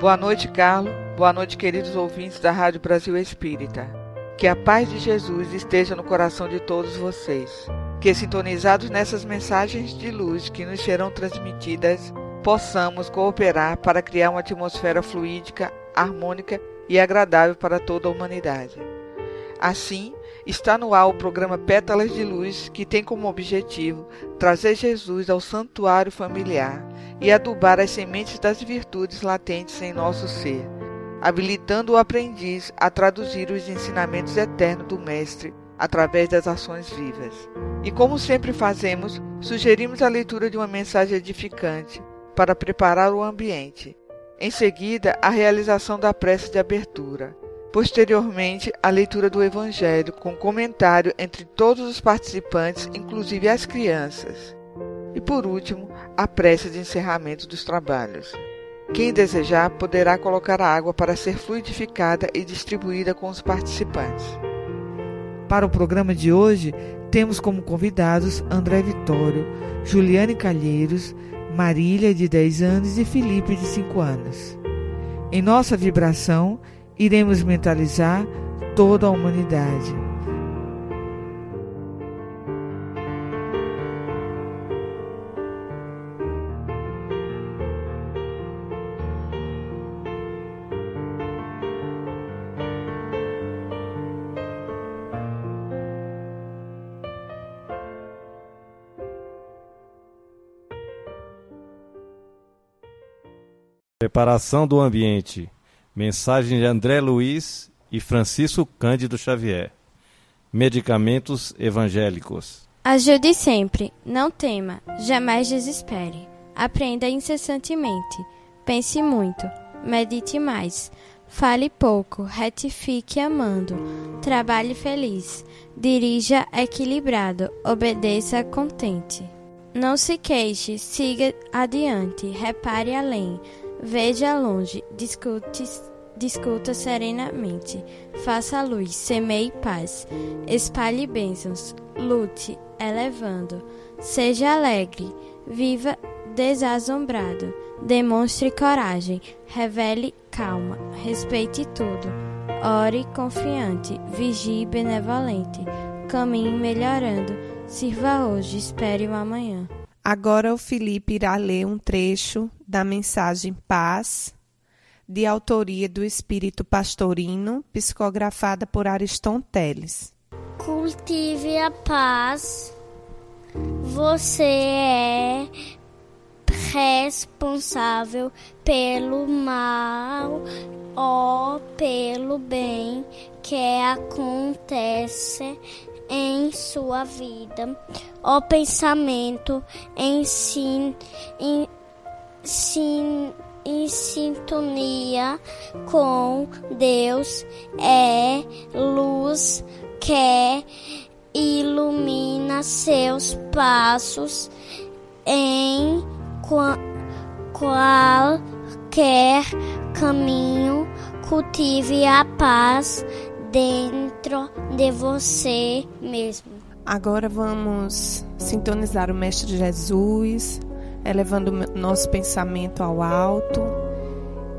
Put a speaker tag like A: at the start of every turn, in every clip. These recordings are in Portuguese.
A: Boa noite, Carlos. Boa noite, queridos ouvintes da Rádio Brasil Espírita. Que a paz de Jesus esteja no coração de todos vocês. Que, sintonizados nessas mensagens de luz que nos serão transmitidas, possamos cooperar para criar uma atmosfera fluídica, harmônica e agradável para toda a humanidade. Assim, está no ar o programa Pétalas de Luz, que tem como objetivo trazer Jesus ao santuário familiar e adubar as sementes das virtudes latentes em nosso ser, habilitando o aprendiz a traduzir os ensinamentos eternos do Mestre através das ações vivas. E como sempre fazemos, sugerimos a leitura de uma mensagem edificante para preparar o ambiente. Em seguida, a realização da prece de abertura. Posteriormente, a leitura do Evangelho com comentário entre todos os participantes, inclusive as crianças. E por último, a prece de encerramento dos trabalhos. Quem desejar poderá colocar a água para ser fluidificada e distribuída com os participantes. Para o programa de hoje, temos como convidados André Vitório, Juliane Calheiros, Marília, de 10 anos, e Felipe, de 5 anos. Em nossa vibração, iremos mentalizar toda a humanidade
B: Preparação do ambiente. Mensagem de André Luiz e Francisco Cândido Xavier. Medicamentos evangélicos.
C: Ajude sempre, não tema, jamais desespere. Aprenda incessantemente, pense muito, medite mais. Fale pouco, retifique amando, trabalhe feliz, dirija equilibrado, obedeça contente. Não se queixe, siga adiante, repare além Veja longe, discute, discuta serenamente, faça luz, semeie paz, espalhe bênçãos, lute, elevando, seja alegre, viva desassombrado, demonstre coragem, revele calma, respeite tudo, ore confiante, vigie benevolente, caminhe melhorando, sirva hoje, espere o amanhã.
D: Agora o Felipe irá ler um trecho da mensagem Paz, de autoria do Espírito Pastorino, psicografada por Ariston Teles.
E: Cultive a paz. Você é responsável pelo mal ou pelo bem que acontece sua vida. O pensamento em, si, em, em sintonia com Deus é luz que ilumina seus passos em qualquer caminho. Cultive a paz dentro de você mesmo.
D: Agora vamos sintonizar o Mestre Jesus, elevando nosso pensamento ao alto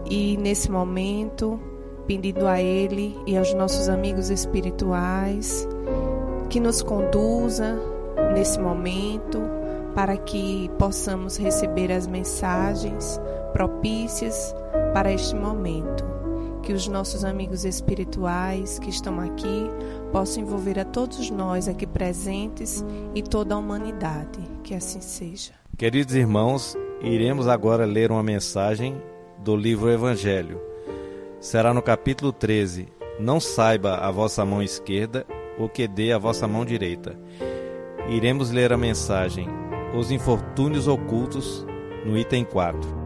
D: e nesse momento pedindo a Ele e aos nossos amigos espirituais que nos conduza nesse momento para que possamos receber as mensagens propícias para este momento que os nossos amigos espirituais que estão aqui possam envolver a todos nós aqui presentes e toda a humanidade. Que assim seja.
B: Queridos irmãos, iremos agora ler uma mensagem do livro Evangelho. Será no capítulo 13. Não saiba a vossa mão esquerda o que dê a vossa mão direita. Iremos ler a mensagem Os Infortúnios Ocultos no item 4.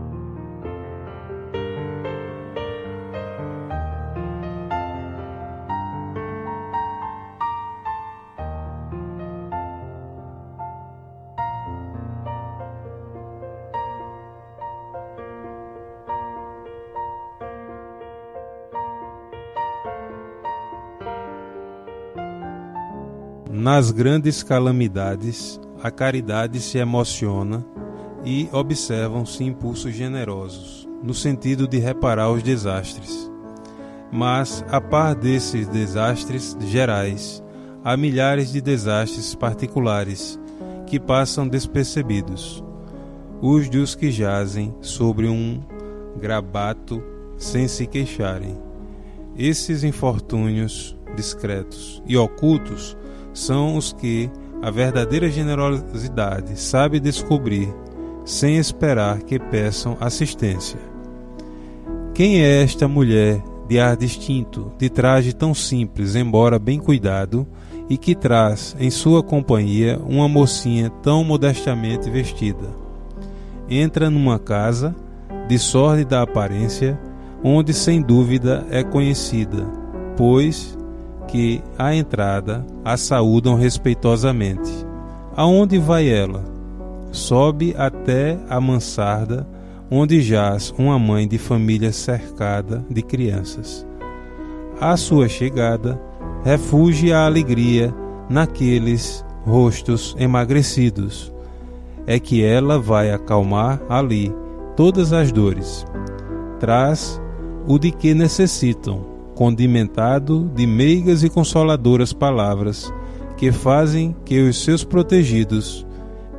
F: Nas grandes calamidades, a caridade se emociona e observam-se impulsos generosos, no sentido de reparar os desastres. Mas, a par desses desastres gerais, há milhares de desastres particulares que passam despercebidos. Os dos que jazem sobre um grabato sem se queixarem. Esses infortúnios discretos e ocultos são os que a verdadeira generosidade sabe descobrir sem esperar que peçam assistência. Quem é esta mulher de ar distinto, de traje tão simples, embora bem cuidado, e que traz em sua companhia uma mocinha tão modestamente vestida? Entra numa casa de sórdida aparência, onde sem dúvida é conhecida, pois que, à entrada, a saúdam respeitosamente. Aonde vai ela? Sobe até a mansarda, onde jaz uma mãe de família cercada de crianças. À sua chegada, refugie a alegria naqueles rostos emagrecidos. É que ela vai acalmar ali todas as dores. Traz o de que necessitam condimentado de meigas e consoladoras palavras que fazem que os seus protegidos,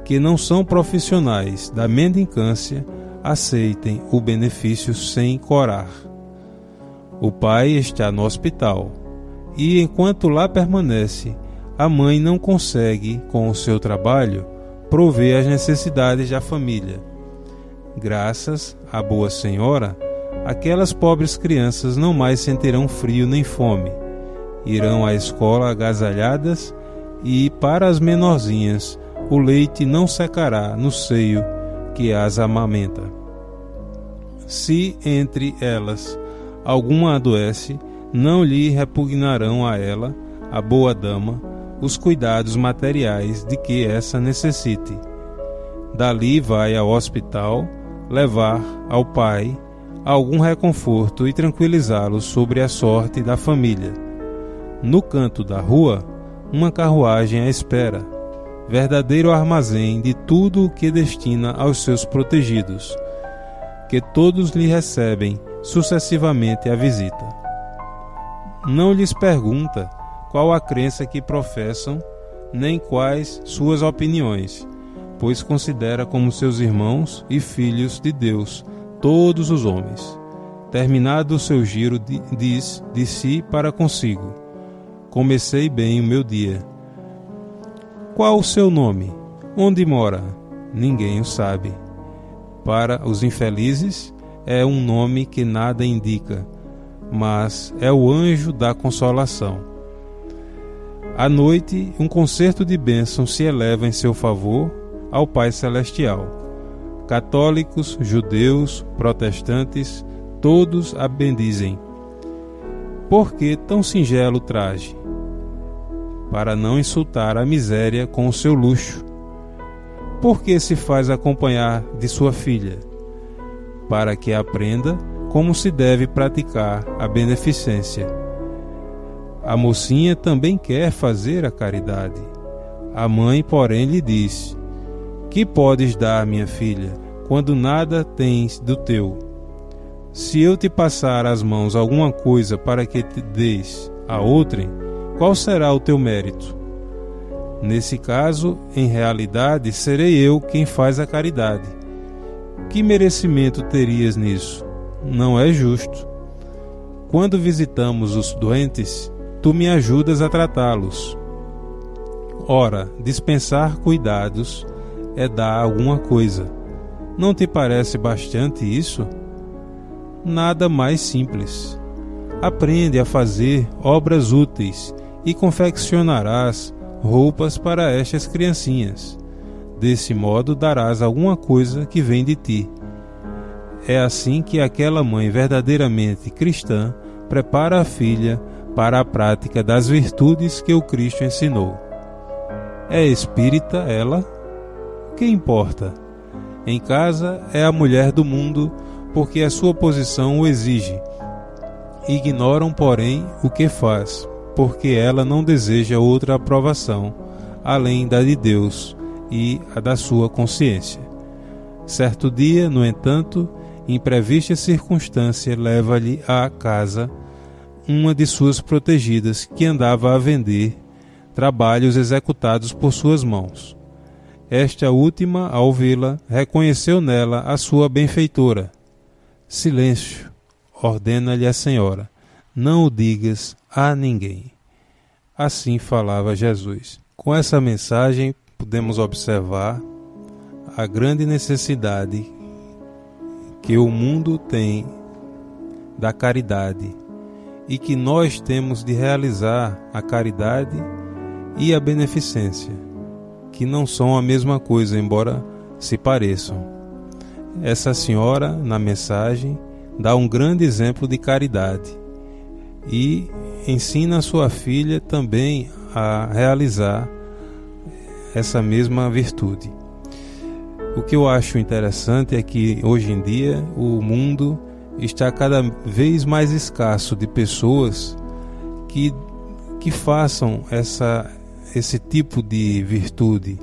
F: que não são profissionais da mendicância, aceitem o benefício sem corar. O pai está no hospital e, enquanto lá permanece, a mãe não consegue, com o seu trabalho, prover as necessidades da família. Graças à Boa Senhora, aquelas pobres crianças não mais sentirão frio nem fome. Irão à escola agasalhadas e, para as menorzinhas, o leite não secará no seio que as amamenta. Se entre elas alguma adoece, não lhe repugnarão a ela, a boa dama, os cuidados materiais de que essa necessite. Dali vai ao hospital levar ao pai algum reconforto e tranquilizá-lo sobre a sorte da família. No canto da rua, uma carruagem à espera, verdadeiro armazém de tudo o que destina aos seus protegidos, que todos lhe recebem sucessivamente a visita. Não lhes pergunta qual a crença que professam, nem quais suas opiniões, pois considera como seus irmãos e filhos de Deus todos os homens. Terminado o seu giro, diz de si para consigo: Comecei bem o meu dia. Qual o seu nome? Onde mora? Ninguém o sabe. Para os infelizes, é um nome que nada indica, mas é o anjo da consolação. À noite, um concerto de bênçãos se eleva em seu favor ao Pai Celestial Católicos, judeus, protestantes, todos a bendizem. Por que tão singelo traje? Para não insultar a miséria com o seu luxo. Por que se faz acompanhar de sua filha? Para que aprenda como se deve praticar a beneficência. A mocinha também quer fazer a caridade. A mãe, porém, lhe diz: que podes dar, minha filha, quando nada tens do teu? Se eu te passar às mãos alguma coisa para que te deis a outrem, qual será o teu mérito? Nesse caso, em realidade, serei eu quem faz a caridade. Que merecimento terias nisso? Não é justo. Quando visitamos os doentes, tu me ajudas a tratá-los. Ora, dispensar cuidados é dar alguma coisa. Não te parece bastante isso? Nada mais simples. Aprende a fazer obras úteis e confeccionarás roupas para estas criancinhas. Desse modo darás alguma coisa que vem de ti. É assim que aquela mãe verdadeiramente cristã prepara a filha para a prática das virtudes que o Cristo ensinou. É espírita ela? Que importa? Em casa é a mulher do mundo, porque a sua posição o exige. Ignoram, porém, o que faz, porque ela não deseja outra aprovação, além da de Deus e a da sua consciência. Certo dia, no entanto, imprevista circunstância leva-lhe à casa uma de suas protegidas que andava a vender trabalhos executados por suas mãos. Esta última, ao vê-la, reconheceu nela a sua benfeitora. Silêncio, ordena-lhe a senhora, não o digas a ninguém. Assim falava Jesus. Com essa mensagem, podemos observar a grande necessidade que o mundo tem da caridade e que nós temos de realizar a caridade e a beneficência, que não são a mesma coisa, embora se pareçam. Essa senhora, na mensagem, dá um grande exemplo de caridade e ensina a sua filha também a realizar essa mesma virtude. O que eu acho interessante é que hoje em dia o mundo está cada vez mais escasso de pessoas que, que façam essa, esse tipo de virtude,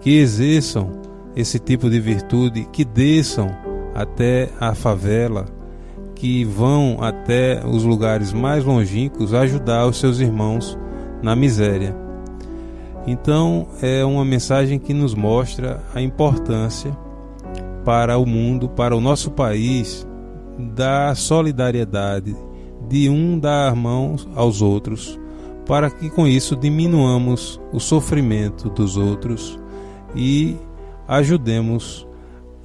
F: que exerçam esse tipo de virtude, que desçam até a favela, que vão até os lugares mais longínquos ajudar os seus irmãos na miséria. Então, é uma mensagem que nos mostra a importância para o mundo, para o nosso país, da solidariedade, de um dar mãos aos outros, para que com isso diminuamos o sofrimento dos outros e ajudemos,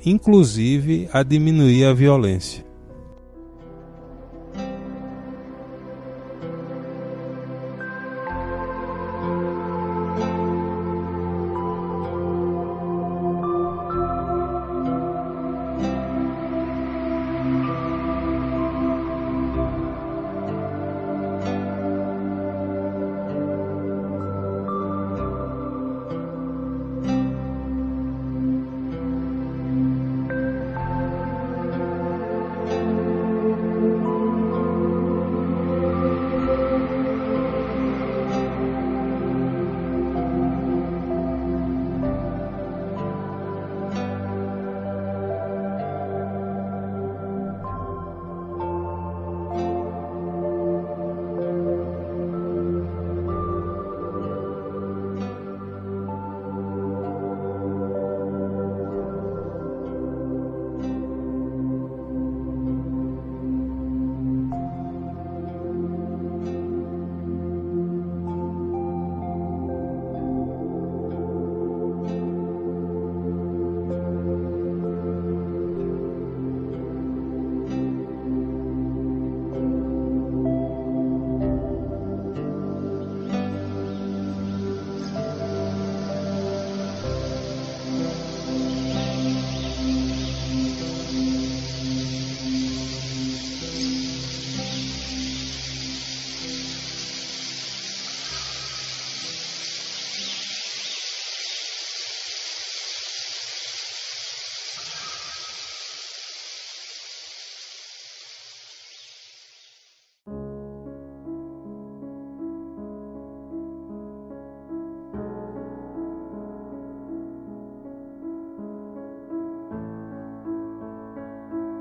F: inclusive, a diminuir a violência.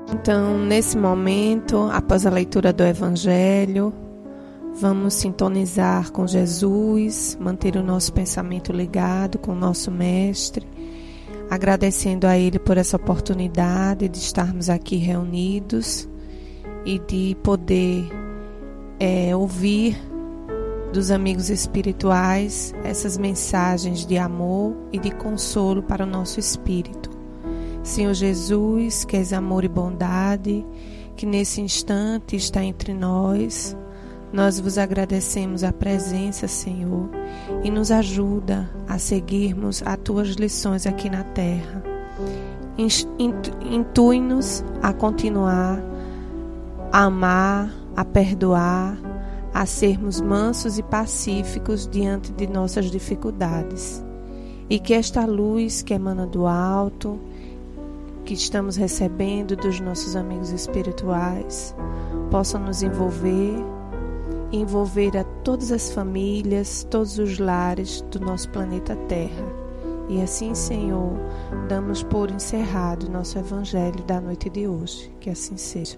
D: Então, nesse momento, após a leitura do Evangelho, vamos sintonizar com Jesus, manter o nosso pensamento ligado com o nosso Mestre, agradecendo a Ele por essa oportunidade de estarmos aqui reunidos e de poder é, ouvir dos amigos espirituais essas mensagens de amor e de consolo para o nosso espírito. Senhor Jesus, que és amor e bondade, que nesse instante está entre nós, Nós vos agradecemos a presença, Senhor, e nos ajuda a seguirmos as tuas lições aqui na terra. Intui-nos a continuar a amar, a perdoar, a sermos mansos e pacíficos diante de nossas dificuldades. E que esta luz que emana do alto, que estamos recebendo dos nossos amigos espirituais, possa nos envolver, envolver a todas as famílias, todos os lares do nosso planeta Terra. E assim, Senhor, damos por encerrado nosso evangelho da noite de hoje. Que assim seja.